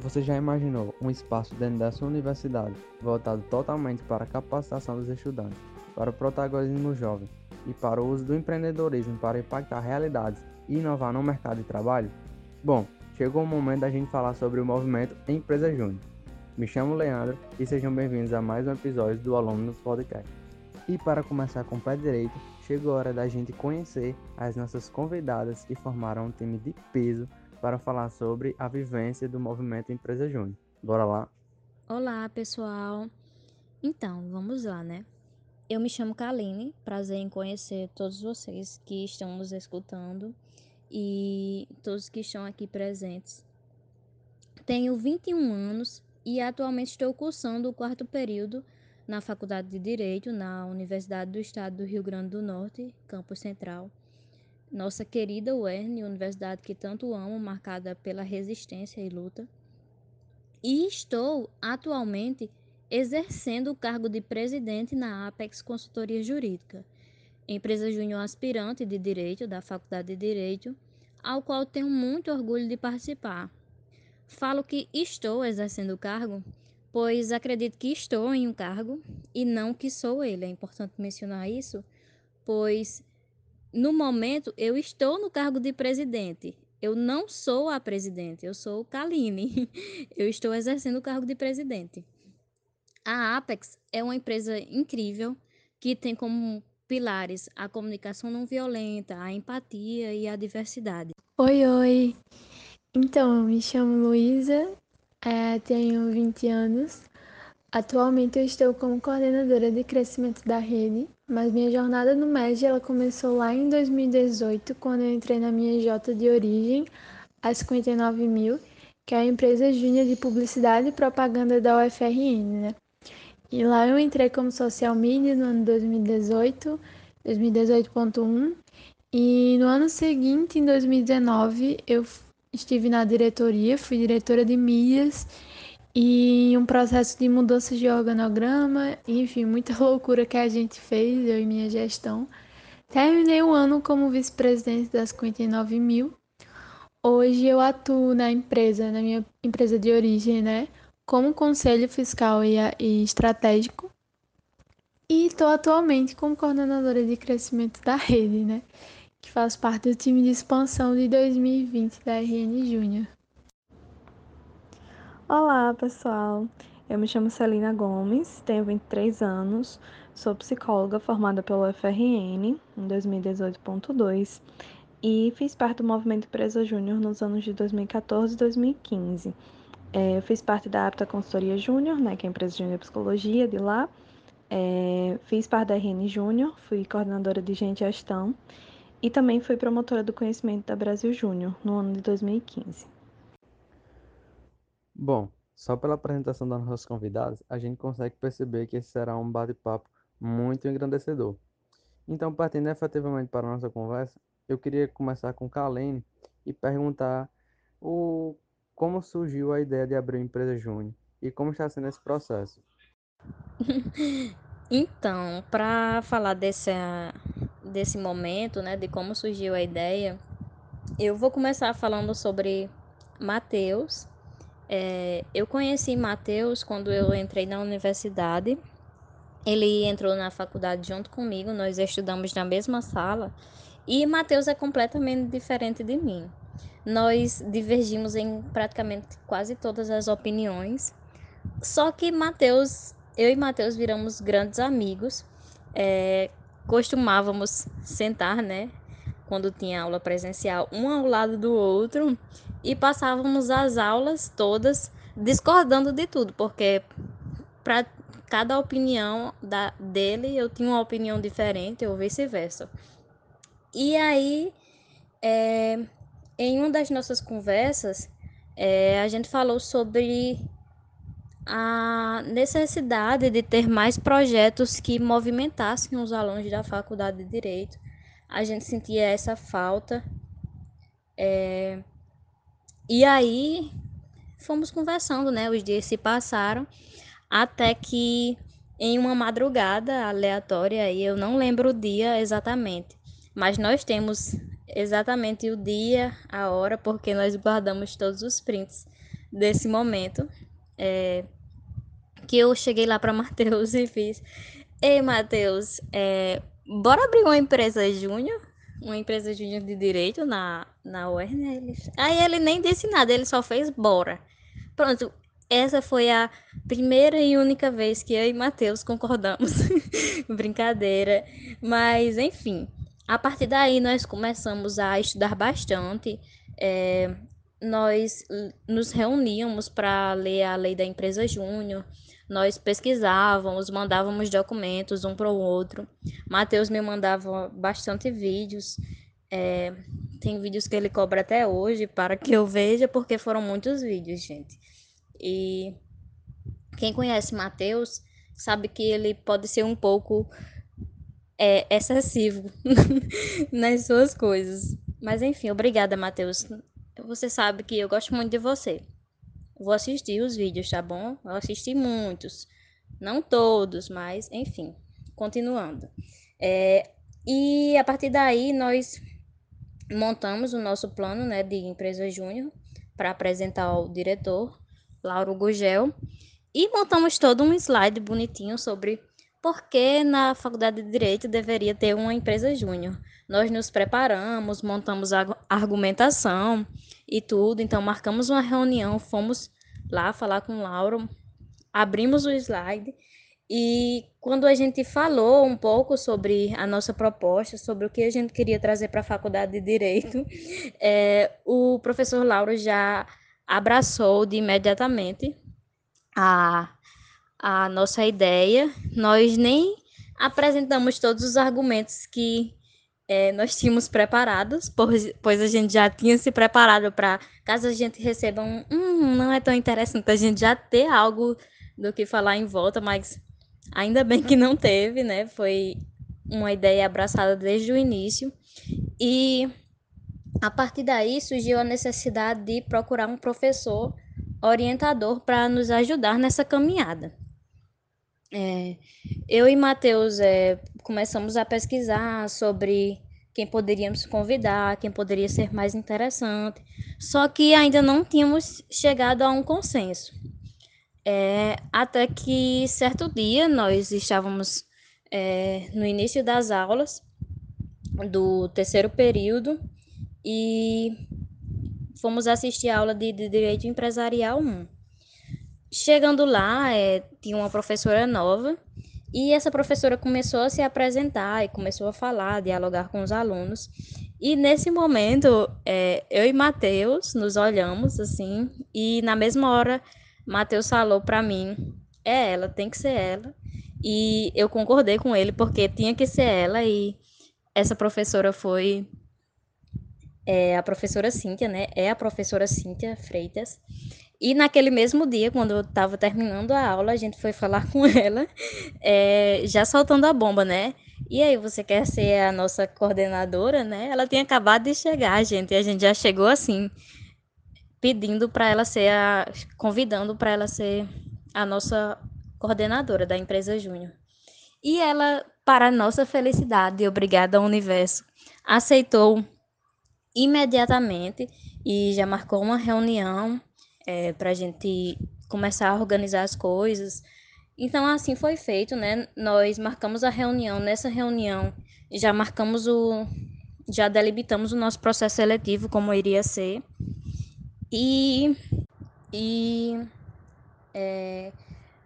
Você já imaginou um espaço dentro da sua universidade voltado totalmente para a capacitação dos estudantes, para o protagonismo jovem e para o uso do empreendedorismo para impactar realidades e inovar no mercado de trabalho? Bom, chegou o momento da gente falar sobre o movimento Empresa Júnior. Me chamo Leandro e sejam bem-vindos a mais um episódio do Aluno Podcast. E para começar com o pé direito, chegou a hora da gente conhecer as nossas convidadas que formaram um time de peso para falar sobre a vivência do movimento Empresa Júnior. Bora lá? Olá, pessoal. Então, vamos lá, né? Eu me chamo Kaline, prazer em conhecer todos vocês que estão nos escutando e todos que estão aqui presentes. Tenho 21 anos e atualmente estou cursando o quarto período na Faculdade de Direito na Universidade do Estado do Rio Grande do Norte, campus central nossa querida UERN, universidade que tanto amo, marcada pela resistência e luta. E estou atualmente exercendo o cargo de presidente na Apex Consultoria Jurídica, empresa júnior aspirante de Direito da Faculdade de Direito, ao qual tenho muito orgulho de participar. Falo que estou exercendo o cargo, pois acredito que estou em um cargo e não que sou ele. É importante mencionar isso, pois no momento, eu estou no cargo de presidente. Eu não sou a presidente, eu sou Kaline. Eu estou exercendo o cargo de presidente. A Apex é uma empresa incrível que tem como pilares a comunicação não violenta, a empatia e a diversidade. Oi, oi! Então, me chamo Luísa, é, tenho 20 anos. Atualmente eu estou como coordenadora de crescimento da rede mas minha jornada no MED ela começou lá em 2018, quando eu entrei na minha J de origem, a 59 mil, que é a empresa júnior de publicidade e propaganda da UFRN, né? E lá eu entrei como social media no ano 2018, 2018.1, e no ano seguinte, em 2019, eu estive na diretoria, fui diretora de mídias e um processo de mudança de organograma, enfim, muita loucura que a gente fez, eu e minha gestão. Terminei o ano como vice-presidente das 59 mil. Hoje eu atuo na empresa, na minha empresa de origem, né? Como conselho fiscal e, e estratégico. E estou atualmente como coordenadora de crescimento da rede, né? Que faz parte do time de expansão de 2020 da RN Júnior. Olá, pessoal. Eu me chamo Celina Gomes, tenho 23 anos, sou psicóloga formada pelo FRN em 2018.2 e fiz parte do movimento Empresa Júnior nos anos de 2014 e 2015. É, eu fiz parte da Apta Consultoria Júnior, né, que é a empresa Júnior Psicologia de lá. É, fiz parte da RN Júnior, fui coordenadora de gente gestão e também fui promotora do conhecimento da Brasil Júnior no ano de 2015. Bom, só pela apresentação das nossas convidadas, a gente consegue perceber que esse será um bate-papo muito engrandecedor. Então, partindo efetivamente para a nossa conversa, eu queria começar com Kalene e perguntar o, como surgiu a ideia de abrir a empresa Júnior e como está sendo esse processo. então, para falar desse, desse momento, né, de como surgiu a ideia, eu vou começar falando sobre Mateus, é, eu conheci Matheus quando eu entrei na universidade. Ele entrou na faculdade junto comigo, nós estudamos na mesma sala. E Matheus é completamente diferente de mim. Nós divergimos em praticamente quase todas as opiniões. Só que Matheus, eu e Matheus viramos grandes amigos. É, costumávamos sentar, né? Quando tinha aula presencial, um ao lado do outro e passávamos as aulas todas discordando de tudo, porque para cada opinião da, dele eu tinha uma opinião diferente ou vice-versa. E aí, é, em uma das nossas conversas, é, a gente falou sobre a necessidade de ter mais projetos que movimentassem os alunos da faculdade de Direito. A gente sentia essa falta. É, e aí fomos conversando, né? Os dias se passaram até que em uma madrugada aleatória, e eu não lembro o dia exatamente, mas nós temos exatamente o dia, a hora, porque nós guardamos todos os prints desse momento. É, que eu cheguei lá para Matheus e fiz: Ei, Matheus, é, bora abrir uma empresa júnior? Uma empresa júnior de direito na, na UERN. Aí ele nem disse nada, ele só fez bora. Pronto, essa foi a primeira e única vez que eu e Matheus concordamos. Brincadeira. Mas, enfim, a partir daí nós começamos a estudar bastante. É, nós nos reuníamos para ler a lei da empresa júnior. Nós pesquisávamos, mandávamos documentos um para o outro. Matheus me mandava bastante vídeos. É, tem vídeos que ele cobra até hoje para que eu veja, porque foram muitos vídeos, gente. E quem conhece Matheus sabe que ele pode ser um pouco é, excessivo nas suas coisas. Mas enfim, obrigada, Matheus. Você sabe que eu gosto muito de você. Vou assistir os vídeos, tá bom? Eu assisti muitos. Não todos, mas enfim. Continuando. É, e a partir daí nós montamos o nosso plano né, de empresa júnior para apresentar ao diretor, Lauro Gugel, e montamos todo um slide bonitinho sobre por que na faculdade de Direito deveria ter uma empresa júnior. Nós nos preparamos, montamos a argumentação e tudo. Então, marcamos uma reunião, fomos lá falar com o Lauro, abrimos o slide e quando a gente falou um pouco sobre a nossa proposta, sobre o que a gente queria trazer para a faculdade de Direito, é, o professor Lauro já abraçou de imediatamente a, a nossa ideia. Nós nem apresentamos todos os argumentos que é, nós tínhamos preparados, pois, a gente já tinha se preparado para, caso a gente receba um, hum, não é tão interessante, a gente já ter algo do que falar em volta, mas ainda bem que não teve, né? Foi uma ideia abraçada desde o início. E a partir daí surgiu a necessidade de procurar um professor orientador para nos ajudar nessa caminhada. É, eu e Matheus é, começamos a pesquisar sobre quem poderíamos convidar, quem poderia ser mais interessante, só que ainda não tínhamos chegado a um consenso. É, até que certo dia nós estávamos é, no início das aulas do terceiro período e fomos assistir a aula de, de Direito Empresarial 1. Chegando lá, é, tinha uma professora nova e essa professora começou a se apresentar e começou a falar, dialogar com os alunos. E nesse momento, é, eu e Matheus nos olhamos assim, e na mesma hora, Matheus falou para mim: é ela, tem que ser ela. E eu concordei com ele, porque tinha que ser ela, e essa professora foi é, a professora Cíntia, né? É a professora Cíntia Freitas. E naquele mesmo dia, quando eu estava terminando a aula, a gente foi falar com ela, é, já soltando a bomba, né? E aí, você quer ser a nossa coordenadora, né? Ela tinha acabado de chegar, gente, e a gente já chegou assim, pedindo para ela ser a. convidando para ela ser a nossa coordenadora da empresa Júnior. E ela, para nossa felicidade obrigada ao universo, aceitou imediatamente e já marcou uma reunião é, para a gente começar a organizar as coisas. Então, assim foi feito, né? Nós marcamos a reunião. Nessa reunião, já marcamos o. Já delimitamos o nosso processo seletivo, como iria ser. E. E. É,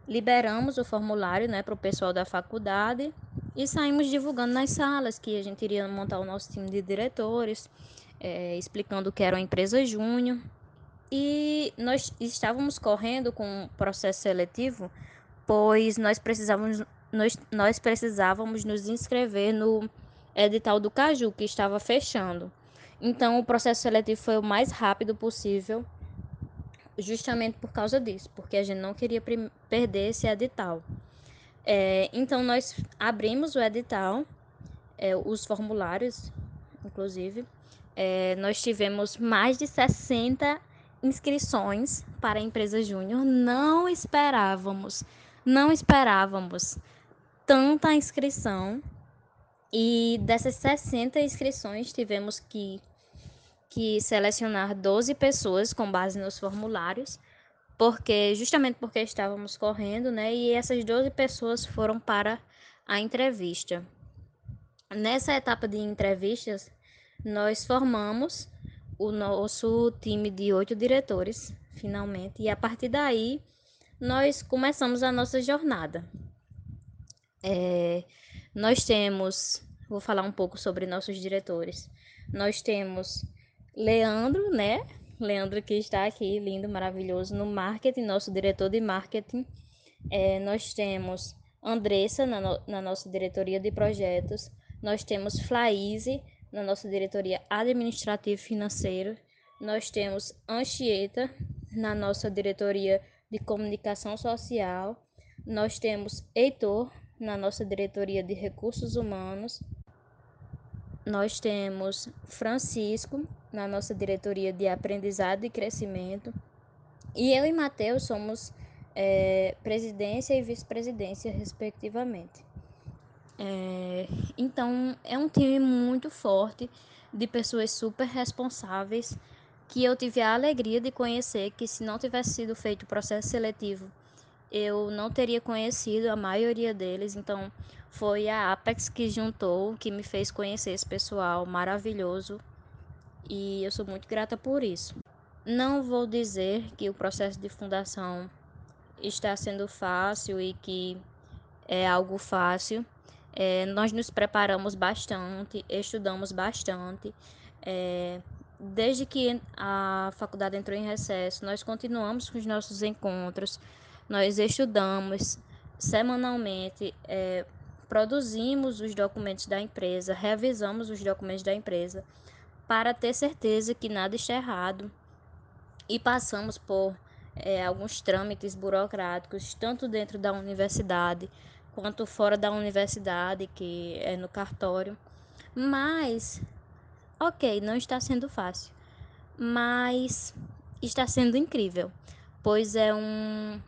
liberamos o formulário né, para o pessoal da faculdade e saímos divulgando nas salas que a gente iria montar o nosso time de diretores, é, explicando que era uma empresa júnior e nós estávamos correndo com o processo seletivo, pois nós precisávamos, nós, nós precisávamos nos inscrever no edital do Caju, que estava fechando. Então, o processo seletivo foi o mais rápido possível, justamente por causa disso, porque a gente não queria perder esse edital. É, então, nós abrimos o edital, é, os formulários, inclusive. É, nós tivemos mais de 60 inscrições para a empresa júnior. Não esperávamos, não esperávamos tanta inscrição. E dessas 60 inscrições, tivemos que, que selecionar 12 pessoas com base nos formulários porque justamente porque estávamos correndo, né? E essas 12 pessoas foram para a entrevista. Nessa etapa de entrevistas, nós formamos o nosso time de oito diretores, finalmente, e a partir daí nós começamos a nossa jornada. É, nós temos, vou falar um pouco sobre nossos diretores. Nós temos Leandro, né? Leandro que está aqui, lindo, maravilhoso, no marketing, nosso diretor de marketing. É, nós temos Andressa na, no, na nossa diretoria de projetos. Nós temos Flaíse na nossa diretoria administrativa e financeira. Nós temos Anchieta na nossa diretoria de comunicação social. Nós temos Heitor na nossa diretoria de recursos humanos. Nós temos Francisco na nossa diretoria de aprendizado e crescimento. E eu e Matheus somos é, presidência e vice-presidência, respectivamente. É, então, é um time muito forte de pessoas super responsáveis que eu tive a alegria de conhecer que se não tivesse sido feito o processo seletivo, eu não teria conhecido a maioria deles. Então, foi a Apex que juntou, que me fez conhecer esse pessoal maravilhoso e eu sou muito grata por isso. Não vou dizer que o processo de fundação está sendo fácil e que é algo fácil. É, nós nos preparamos bastante, estudamos bastante. É, desde que a faculdade entrou em recesso, nós continuamos com os nossos encontros, nós estudamos semanalmente, é, produzimos os documentos da empresa, revisamos os documentos da empresa para ter certeza que nada está errado e passamos por é, alguns trâmites burocráticos, tanto dentro da universidade quanto fora da universidade, que é no cartório. Mas, ok, não está sendo fácil, mas está sendo incrível, pois é um,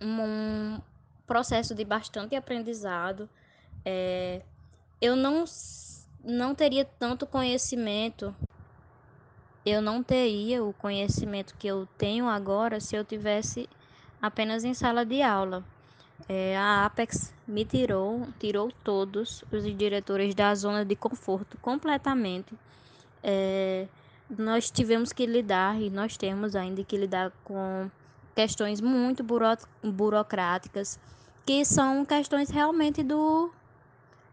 um processo de bastante aprendizado. É, eu não não teria tanto conhecimento. Eu não teria o conhecimento que eu tenho agora se eu tivesse apenas em sala de aula. É, a Apex me tirou, tirou todos os diretores da zona de conforto completamente. É, nós tivemos que lidar e nós temos ainda que lidar com questões muito buro burocráticas, que são questões realmente do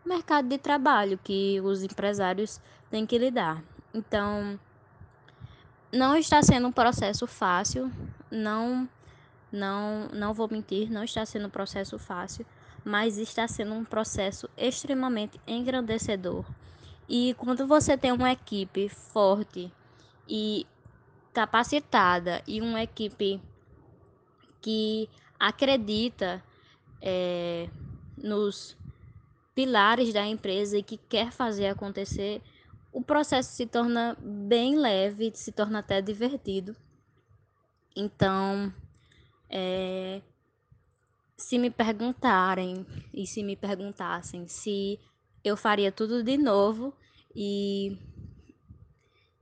mercado de trabalho que os empresários têm que lidar. Então, não está sendo um processo fácil, não não não vou mentir, não está sendo um processo fácil, mas está sendo um processo extremamente engrandecedor. E quando você tem uma equipe forte e capacitada e uma equipe que acredita é, nos pilares da empresa e que quer fazer acontecer, o processo se torna bem leve, se torna até divertido. Então, é, se me perguntarem e se me perguntassem se eu faria tudo de novo e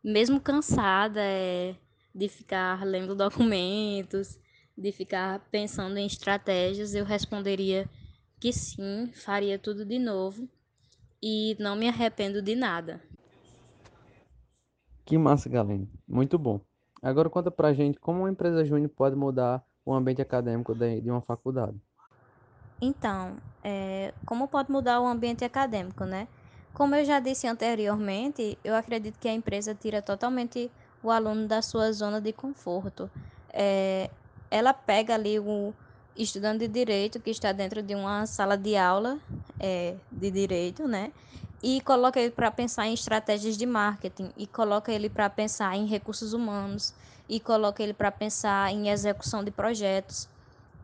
mesmo cansada é, de ficar lendo documentos, de ficar pensando em estratégias, eu responderia que sim, faria tudo de novo e não me arrependo de nada. Que massa, galera. Muito bom. Agora conta pra gente como uma empresa júnior pode mudar o ambiente acadêmico de uma faculdade. Então, é, como pode mudar o ambiente acadêmico, né? Como eu já disse anteriormente, eu acredito que a empresa tira totalmente o aluno da sua zona de conforto. É, ela pega ali o, estudante de direito que está dentro de uma sala de aula é, de direito, né? E coloca ele para pensar em estratégias de marketing, e coloca ele para pensar em recursos humanos, e coloca ele para pensar em execução de projetos.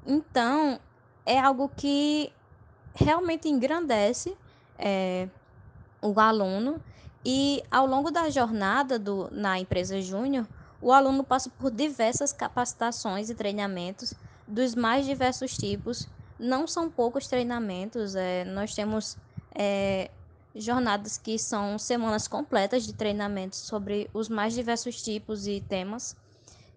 Então, é algo que realmente engrandece é, o aluno, e ao longo da jornada do, na empresa júnior, o aluno passa por diversas capacitações e treinamentos dos mais diversos tipos. Não são poucos treinamentos, é, nós temos é, jornadas que são semanas completas de treinamentos sobre os mais diversos tipos e temas.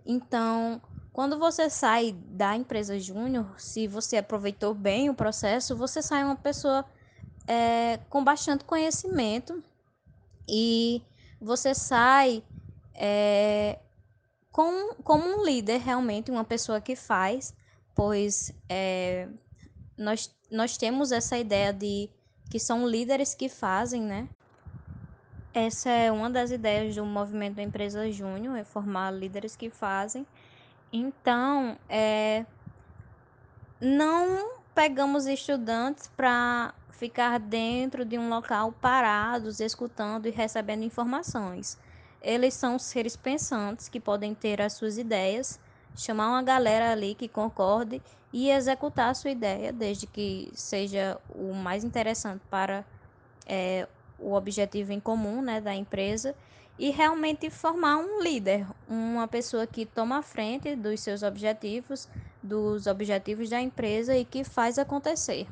Então, quando você sai da empresa júnior, se você aproveitou bem o processo, você sai uma pessoa é, com bastante conhecimento e você sai é, com, como um líder, realmente, uma pessoa que faz, pois é, nós, nós temos essa ideia de que são líderes que fazem, né? Essa é uma das ideias do movimento Empresa Júnior, é formar líderes que fazem. Então, é, não pegamos estudantes para ficar dentro de um local parados, escutando e recebendo informações. Eles são seres pensantes que podem ter as suas ideias, chamar uma galera ali que concorde e executar a sua ideia, desde que seja o mais interessante para é, o objetivo em comum né, da empresa e realmente formar um líder, uma pessoa que toma a frente dos seus objetivos, dos objetivos da empresa e que faz acontecer.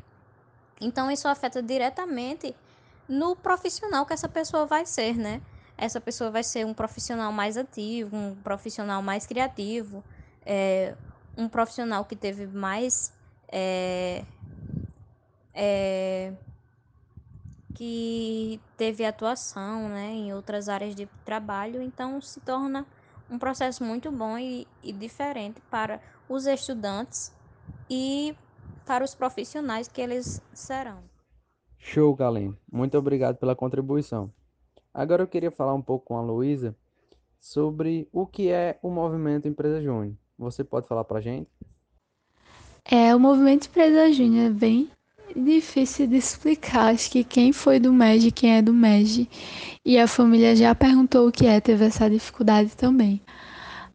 Então isso afeta diretamente no profissional que essa pessoa vai ser, né? Essa pessoa vai ser um profissional mais ativo, um profissional mais criativo, é, um profissional que teve mais é, é, que teve atuação né, em outras áreas de trabalho, então se torna um processo muito bom e, e diferente para os estudantes e para os profissionais que eles serão. Show, Galen. Muito obrigado pela contribuição. Agora eu queria falar um pouco com a Luísa sobre o que é o movimento Empresa Júnior. Você pode falar para a gente? É, o movimento Empresa Júnior é bem difícil de explicar. Acho que quem foi do MEG, quem é do MEG, e a família já perguntou o que é, teve essa dificuldade também.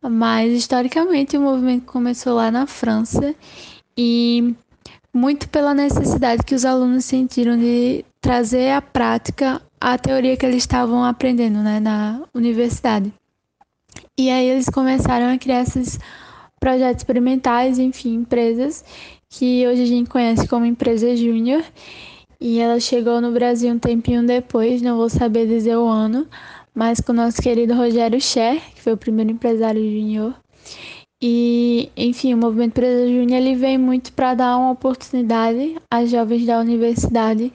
Mas, historicamente, o movimento começou lá na França e muito pela necessidade que os alunos sentiram de trazer à prática a teoria que eles estavam aprendendo né, na universidade. E aí eles começaram a criar esses projetos experimentais, enfim, empresas que hoje a gente conhece como empresa júnior. E ela chegou no Brasil um tempinho depois, não vou saber dizer o ano, mas com o nosso querido Rogério Scher, que foi o primeiro empresário júnior. E, enfim, o movimento Empresa Júnior ele vem muito para dar uma oportunidade às jovens da universidade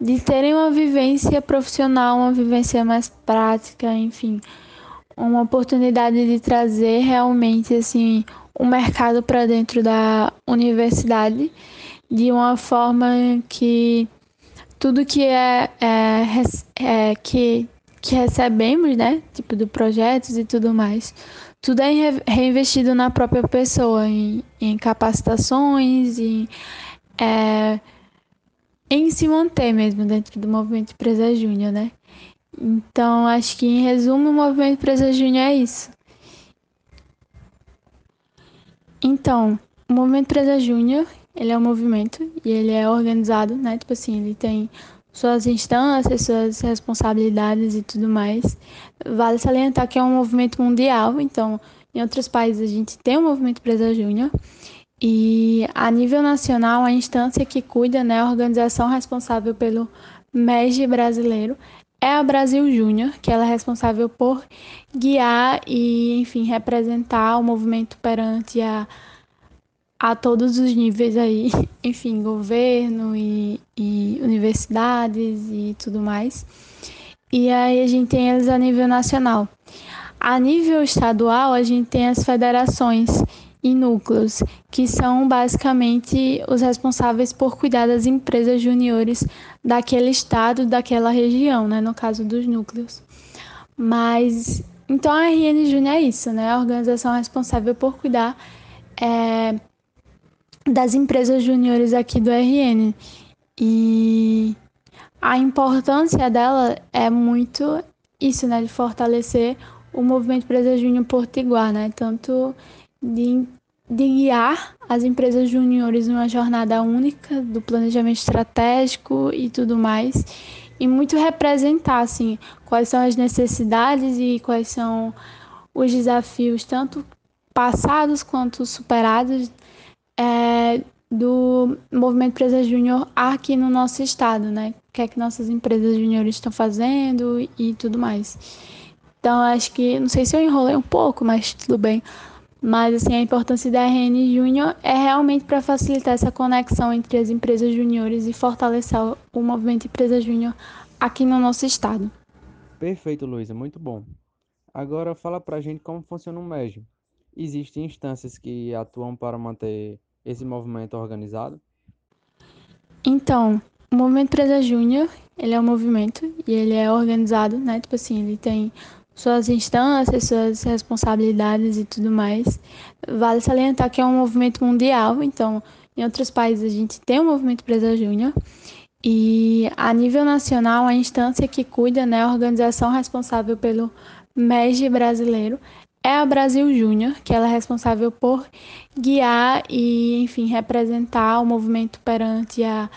de terem uma vivência profissional, uma vivência mais prática, enfim, uma oportunidade de trazer realmente assim o um mercado para dentro da universidade de uma forma que tudo que é, é, é que, que recebemos, né, tipo de projetos e tudo mais, tudo é reinvestido na própria pessoa, em, em capacitações, em, é, em se manter mesmo dentro do movimento Empresa Júnior, né? Então, acho que em resumo, o movimento Empresa Júnior é isso. Então, o movimento Empresa Júnior, ele é um movimento e ele é organizado, né? Tipo assim, ele tem suas instâncias, suas responsabilidades e tudo mais. Vale salientar que é um movimento mundial, então em outros países a gente tem o um movimento Empresa Júnior. E a nível nacional, a instância que cuida, né, a organização responsável pelo MEG brasileiro é a Brasil Júnior, que ela é responsável por guiar e, enfim, representar o movimento perante a a todos os níveis aí, enfim, governo e, e universidades e tudo mais. E aí a gente tem eles a nível nacional. A nível estadual, a gente tem as federações e núcleos, que são basicamente os responsáveis por cuidar das empresas juniores daquele estado, daquela região, né, no caso dos núcleos. Mas então a RN Júnior é isso, né, a organização responsável por cuidar é, das empresas júniores aqui do RN. E a importância dela é muito isso, né, de fortalecer o movimento Empresa Júnior Portiguar, né, tanto de, de guiar as empresas júniores numa jornada única do planejamento estratégico e tudo mais, e muito representar, assim, quais são as necessidades e quais são os desafios, tanto passados quanto superados é, do movimento Empresa Júnior aqui no nosso estado, né? O que é que nossas empresas júniores estão fazendo e tudo mais. Então, acho que, não sei se eu enrolei um pouco, mas tudo bem. Mas assim, a importância da RN Júnior é realmente para facilitar essa conexão entre as empresas juniores e fortalecer o movimento Empresa Júnior aqui no nosso estado. Perfeito, Luísa, muito bom. Agora fala pra gente como funciona o MEG. Existem instâncias que atuam para manter esse movimento organizado? Então, o Movimento Empresa Júnior, ele é um movimento e ele é organizado, né? Tipo assim, ele tem suas instâncias, suas responsabilidades e tudo mais. Vale salientar que é um movimento mundial, então em outros países a gente tem o Movimento Empresa Júnior e a nível nacional a instância que cuida, né, a organização responsável pelo MEG brasileiro é a Brasil Júnior, que ela é responsável por guiar e, enfim, representar o movimento perante a,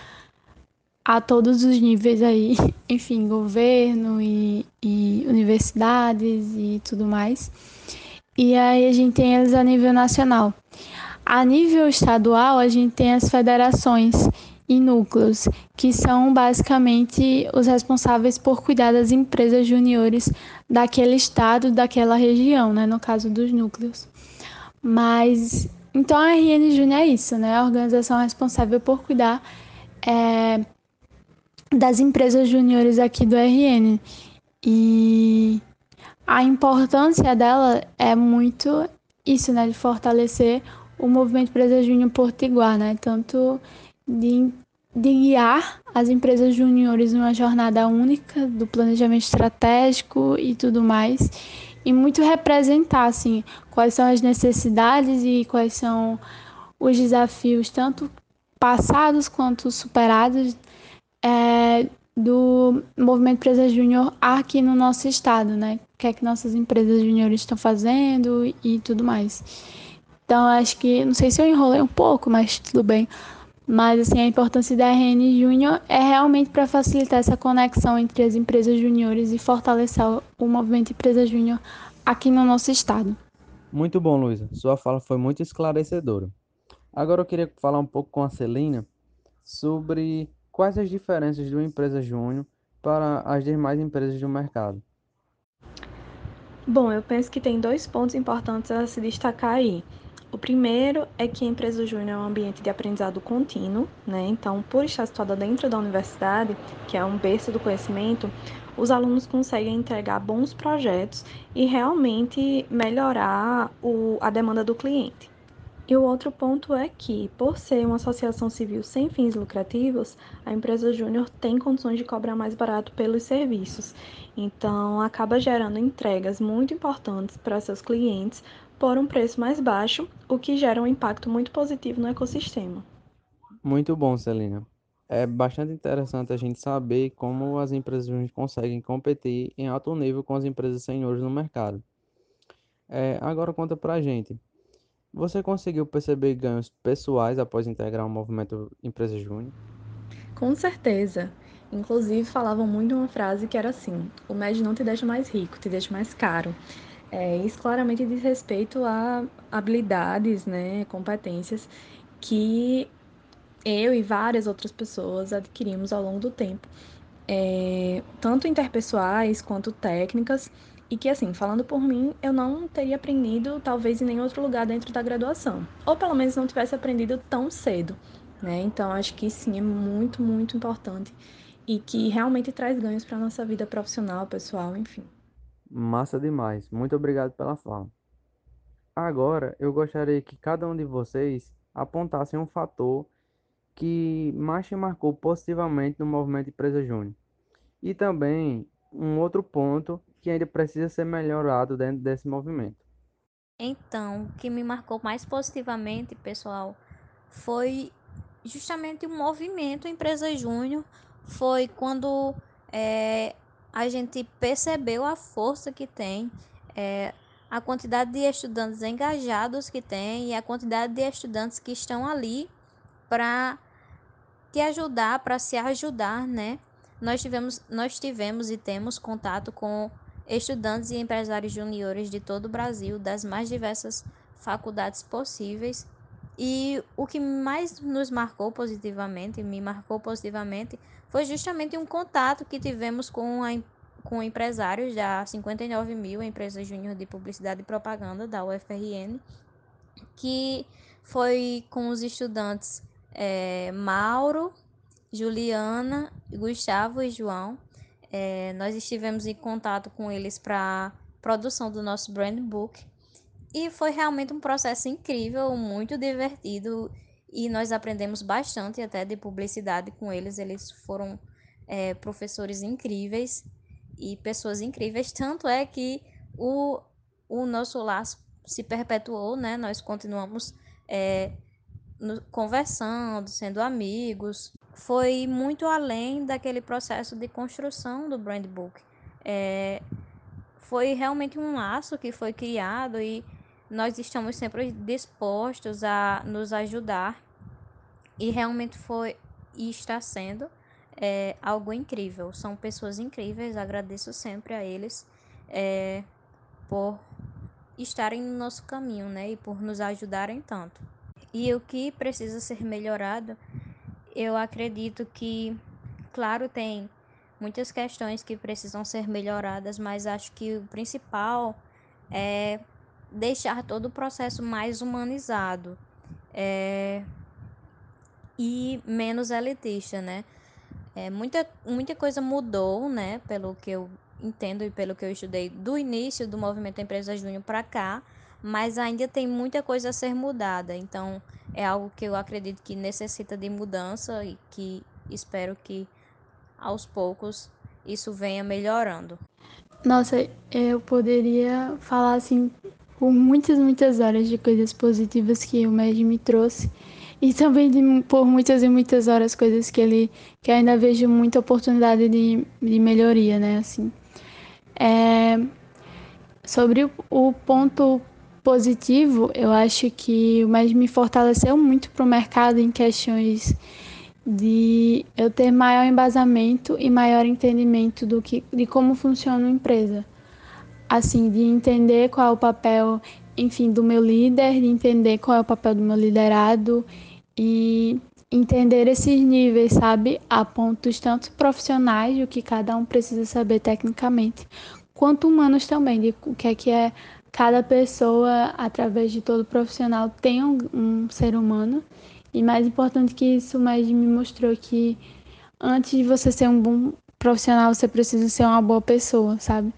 a todos os níveis aí, enfim, governo e, e universidades e tudo mais. E aí a gente tem eles a nível nacional. A nível estadual, a gente tem as federações e núcleos, que são basicamente os responsáveis por cuidar das empresas juniores daquele estado, daquela região, né, no caso dos núcleos. Mas então a RN Júnior é isso, né, a organização responsável por cuidar é, das empresas juniores aqui do RN. E a importância dela é muito isso, né, de fortalecer o movimento Empresa Júnior Portiguar, né, tanto de, de guiar as empresas juniores numa jornada única do planejamento estratégico e tudo mais, e muito representar assim, quais são as necessidades e quais são os desafios, tanto passados quanto superados, é, do movimento Empresa Júnior aqui no nosso estado, né? O que é que nossas empresas juniores estão fazendo e tudo mais. Então, acho que, não sei se eu enrolei um pouco, mas tudo bem. Mas assim, a importância da RN Júnior é realmente para facilitar essa conexão entre as empresas juniores e fortalecer o movimento Empresa Júnior aqui no nosso estado. Muito bom, Luísa. Sua fala foi muito esclarecedora. Agora eu queria falar um pouco com a Celina sobre quais as diferenças de uma empresa júnior para as demais empresas do mercado. Bom, eu penso que tem dois pontos importantes a se destacar aí. O primeiro é que a empresa júnior é um ambiente de aprendizado contínuo, né? Então, por estar situada dentro da universidade, que é um berço do conhecimento, os alunos conseguem entregar bons projetos e realmente melhorar o, a demanda do cliente. E o outro ponto é que, por ser uma associação civil sem fins lucrativos, a empresa júnior tem condições de cobrar mais barato pelos serviços. Então, acaba gerando entregas muito importantes para seus clientes, por um preço mais baixo, o que gera um impacto muito positivo no ecossistema. Muito bom, Celina. É bastante interessante a gente saber como as empresas conseguem competir em alto nível com as empresas senhores no mercado. É, agora conta pra gente. Você conseguiu perceber ganhos pessoais após integrar o movimento Empresa Júnior? Com certeza. Inclusive falavam muito uma frase que era assim: o MED não te deixa mais rico, te deixa mais caro. É, isso claramente diz respeito a habilidades, né, competências que eu e várias outras pessoas adquirimos ao longo do tempo, é, tanto interpessoais quanto técnicas, e que, assim, falando por mim, eu não teria aprendido talvez em nenhum outro lugar dentro da graduação, ou pelo menos não tivesse aprendido tão cedo, né? Então, acho que sim, é muito, muito importante e que realmente traz ganhos para a nossa vida profissional, pessoal, enfim. Massa demais. Muito obrigado pela fala. Agora, eu gostaria que cada um de vocês apontasse um fator que mais te marcou positivamente no movimento Empresa Júnior. E também um outro ponto que ainda precisa ser melhorado dentro desse movimento. Então, o que me marcou mais positivamente, pessoal, foi justamente o movimento Empresa Júnior. Foi quando é, a gente percebeu a força que tem, é, a quantidade de estudantes engajados que tem e a quantidade de estudantes que estão ali para te ajudar, para se ajudar, né? Nós tivemos, nós tivemos e temos contato com estudantes e empresários juniores de todo o Brasil, das mais diversas faculdades possíveis. E o que mais nos marcou positivamente, me marcou positivamente, foi justamente um contato que tivemos com, a, com empresários da 59 mil empresas júnior de publicidade e propaganda da UFRN que foi com os estudantes é, Mauro, Juliana, Gustavo e João. É, nós estivemos em contato com eles para produção do nosso brand book e foi realmente um processo incrível, muito divertido e nós aprendemos bastante até de publicidade com eles. Eles foram é, professores incríveis e pessoas incríveis, tanto é que o, o nosso laço se perpetuou, né? Nós continuamos é, no, conversando, sendo amigos. Foi muito além daquele processo de construção do brand book. É, foi realmente um laço que foi criado e nós estamos sempre dispostos a nos ajudar e realmente foi e está sendo é, algo incrível. São pessoas incríveis, agradeço sempre a eles é, por estarem no nosso caminho, né, e por nos ajudarem tanto. E o que precisa ser melhorado, eu acredito que, claro, tem muitas questões que precisam ser melhoradas, mas acho que o principal é deixar todo o processo mais humanizado é, e menos elitista, né? É, muita, muita coisa mudou, né? Pelo que eu entendo e pelo que eu estudei do início do movimento Empresa Júnior para cá, mas ainda tem muita coisa a ser mudada. Então, é algo que eu acredito que necessita de mudança e que espero que aos poucos isso venha melhorando. Nossa, eu poderia falar assim por muitas, muitas horas de coisas positivas que o MED me trouxe e também de, por muitas e muitas horas coisas que ele que ainda vejo muita oportunidade de, de melhoria, né, assim. É, sobre o, o ponto positivo, eu acho que o MED me fortaleceu muito para o mercado em questões de eu ter maior embasamento e maior entendimento do que de como funciona uma empresa. Assim, de entender qual é o papel, enfim, do meu líder, de entender qual é o papel do meu liderado e entender esses níveis, sabe, a pontos tanto profissionais, o que cada um precisa saber tecnicamente, quanto humanos também, de o que é que é cada pessoa, através de todo profissional, tem um, um ser humano. E mais importante que isso, mais me mostrou que antes de você ser um bom profissional, você precisa ser uma boa pessoa, sabe?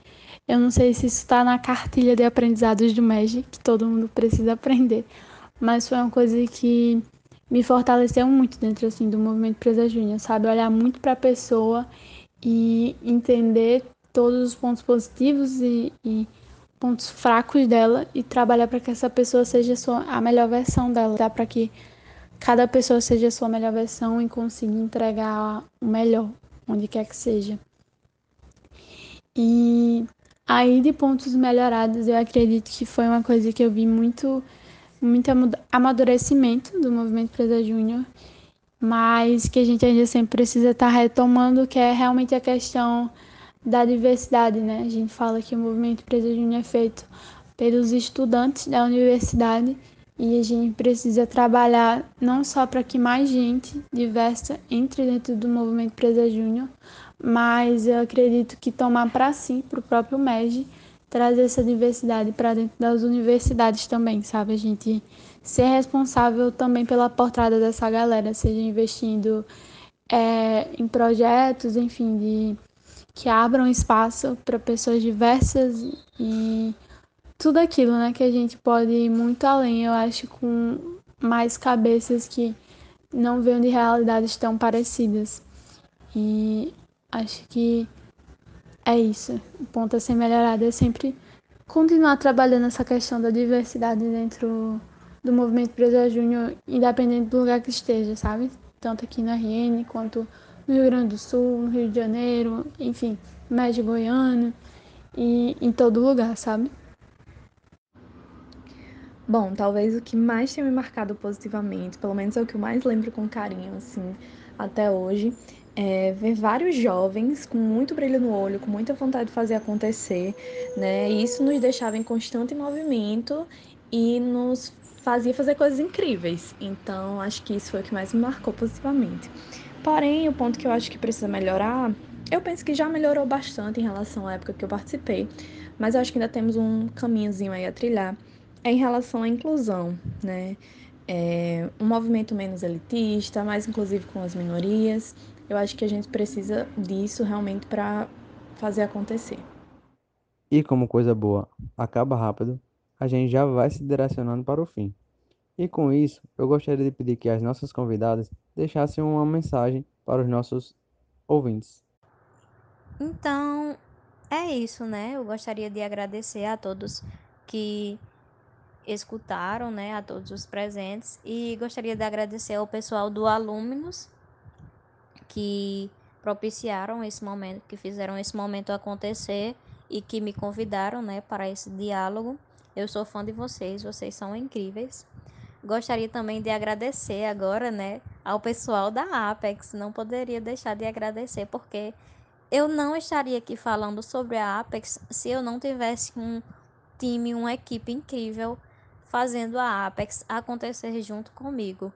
Eu não sei se isso está na cartilha de aprendizados do MEG, que todo mundo precisa aprender, mas foi uma coisa que me fortaleceu muito dentro assim do movimento Presa Júnior, sabe? Olhar muito para a pessoa e entender todos os pontos positivos e, e pontos fracos dela e trabalhar para que essa pessoa seja a, sua, a melhor versão dela, tá? para que cada pessoa seja a sua melhor versão e consiga entregar o melhor, onde quer que seja. E Aí de pontos melhorados, eu acredito que foi uma coisa que eu vi muito, muito amadurecimento do movimento Presa Júnior, mas que a gente ainda sempre precisa estar tá retomando, que é realmente a questão da diversidade, né? A gente fala que o movimento Presa Júnior é feito pelos estudantes da universidade e a gente precisa trabalhar não só para que mais gente diversa entre dentro do movimento Presa Júnior, mas eu acredito que tomar para si, para o próprio MEG, trazer essa diversidade para dentro das universidades também, sabe? A gente ser responsável também pela portada dessa galera, seja investindo é, em projetos, enfim, de, que abram espaço para pessoas diversas e tudo aquilo, né, que a gente pode ir muito além, eu acho, com mais cabeças que não veem de realidades tão parecidas. E acho que é isso. O ponto a ser melhorado é sempre continuar trabalhando essa questão da diversidade dentro do movimento Presa Júnior, independente do lugar que esteja, sabe? Tanto aqui no RN quanto no Rio Grande do Sul, no Rio de Janeiro, enfim, Médio Goiânia e em todo lugar, sabe? Bom, talvez o que mais tenha me marcado positivamente, pelo menos é o que eu mais lembro com carinho, assim, até hoje, é, ver vários jovens com muito brilho no olho, com muita vontade de fazer acontecer, né? E isso nos deixava em constante movimento e nos fazia fazer coisas incríveis. Então, acho que isso foi o que mais me marcou positivamente. Porém, o ponto que eu acho que precisa melhorar, eu penso que já melhorou bastante em relação à época que eu participei, mas eu acho que ainda temos um caminhozinho aí a trilhar, é em relação à inclusão, né? É um movimento menos elitista, mais inclusivo com as minorias. Eu acho que a gente precisa disso realmente para fazer acontecer. E como coisa boa acaba rápido, a gente já vai se direcionando para o fim. E com isso, eu gostaria de pedir que as nossas convidadas deixassem uma mensagem para os nossos ouvintes. Então, é isso, né? Eu gostaria de agradecer a todos que escutaram, né, a todos os presentes e gostaria de agradecer ao pessoal do Alumnos que propiciaram esse momento, que fizeram esse momento acontecer e que me convidaram, né, para esse diálogo. Eu sou fã de vocês, vocês são incríveis. Gostaria também de agradecer agora, né, ao pessoal da Apex. Não poderia deixar de agradecer porque eu não estaria aqui falando sobre a Apex se eu não tivesse um time, uma equipe incrível fazendo a Apex acontecer junto comigo.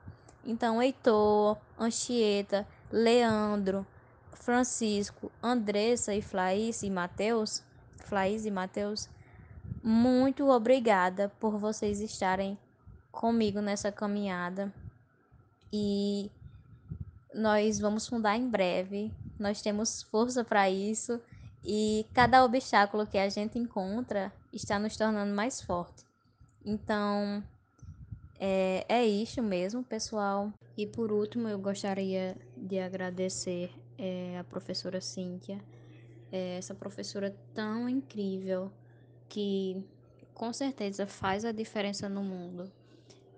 Então, Heitor, Anchieta, Leandro, Francisco, Andressa e Flaís e Matheus, Flaís e Matheus, muito obrigada por vocês estarem comigo nessa caminhada. E nós vamos fundar em breve. Nós temos força para isso e cada obstáculo que a gente encontra está nos tornando mais forte. Então, é, é isso mesmo, pessoal. E por último, eu gostaria de agradecer é, a professora Cíntia, é, essa professora tão incrível que com certeza faz a diferença no mundo.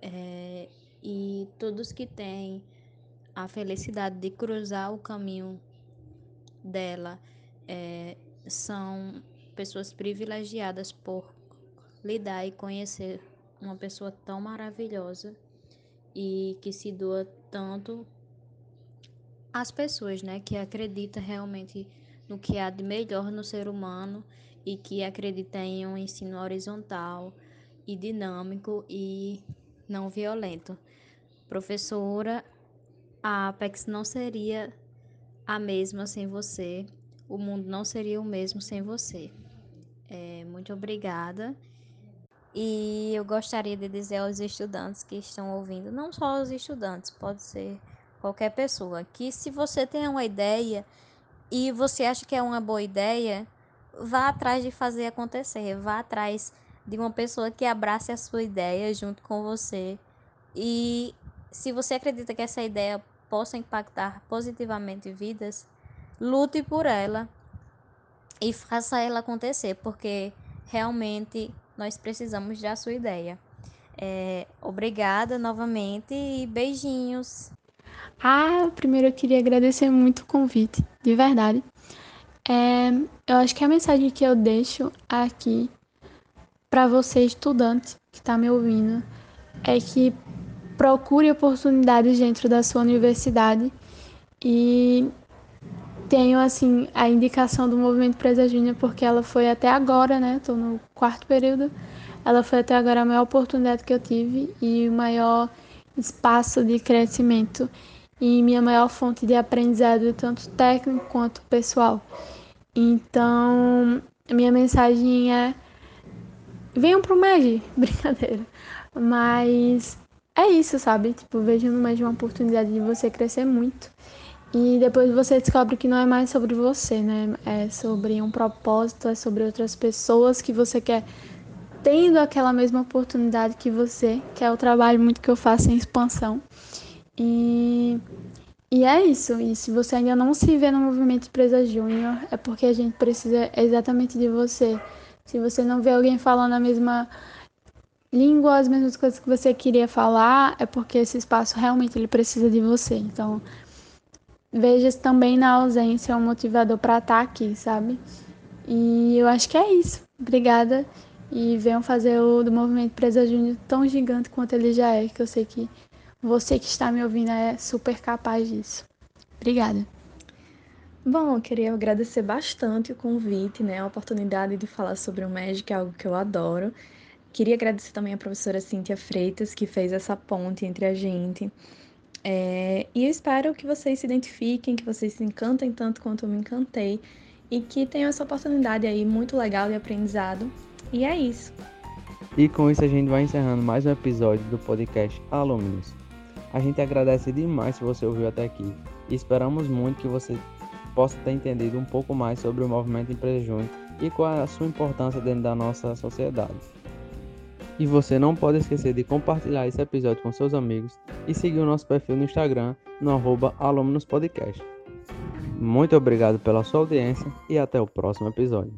É, e todos que têm a felicidade de cruzar o caminho dela é, são pessoas privilegiadas por lidar e conhecer uma pessoa tão maravilhosa e que se doa tanto às pessoas, né, que acredita realmente no que há de melhor no ser humano e que acredita em um ensino horizontal e dinâmico e não violento. Professora, a Apex não seria a mesma sem você, o mundo não seria o mesmo sem você. É, muito obrigada. E eu gostaria de dizer aos estudantes que estão ouvindo, não só aos estudantes, pode ser qualquer pessoa, que se você tem uma ideia e você acha que é uma boa ideia, vá atrás de fazer acontecer, vá atrás de uma pessoa que abrace a sua ideia junto com você. E se você acredita que essa ideia possa impactar positivamente vidas, lute por ela e faça ela acontecer, porque realmente nós precisamos da sua ideia. É, obrigada novamente e beijinhos. Ah, primeiro eu queria agradecer muito o convite, de verdade. É, eu acho que a mensagem que eu deixo aqui para você, estudante que está me ouvindo, é que procure oportunidades dentro da sua universidade e tenho assim a indicação do Movimento Presa Júnior porque ela foi até agora, né? Estou no quarto período. Ela foi até agora a maior oportunidade que eu tive e o maior espaço de crescimento e minha maior fonte de aprendizado, tanto técnico quanto pessoal. Então, minha mensagem é: venham pro MEG, brincadeira. Mas é isso, sabe? Tipo, vejo no MEG uma oportunidade de você crescer muito. E depois você descobre que não é mais sobre você, né? É sobre um propósito, é sobre outras pessoas que você quer tendo aquela mesma oportunidade que você, que é o trabalho muito que eu faço em expansão. E, e é isso. E se você ainda não se vê no movimento Empresa Júnior, é porque a gente precisa exatamente de você. Se você não vê alguém falando a mesma língua, as mesmas coisas que você queria falar, é porque esse espaço realmente ele precisa de você. Então, veja também na ausência um motivador para estar tá aqui, sabe? E eu acho que é isso. Obrigada. E venham fazer o do Movimento Empresa Júnior tão gigante quanto ele já é, que eu sei que você que está me ouvindo é super capaz disso. Obrigada. Bom, eu queria agradecer bastante o convite, né, a oportunidade de falar sobre o que é algo que eu adoro. Queria agradecer também a professora Cíntia Freitas, que fez essa ponte entre a gente. É, e eu espero que vocês se identifiquem, que vocês se encantem tanto quanto eu me encantei e que tenham essa oportunidade aí muito legal de aprendizado. E é isso. E com isso a gente vai encerrando mais um episódio do podcast Aluminos. A gente agradece demais se você ouviu até aqui e esperamos muito que você possa ter entendido um pouco mais sobre o movimento Empresa Júnior e qual é a sua importância dentro da nossa sociedade. E você não pode esquecer de compartilhar esse episódio com seus amigos e seguir o nosso perfil no Instagram no arroba Muito obrigado pela sua audiência e até o próximo episódio.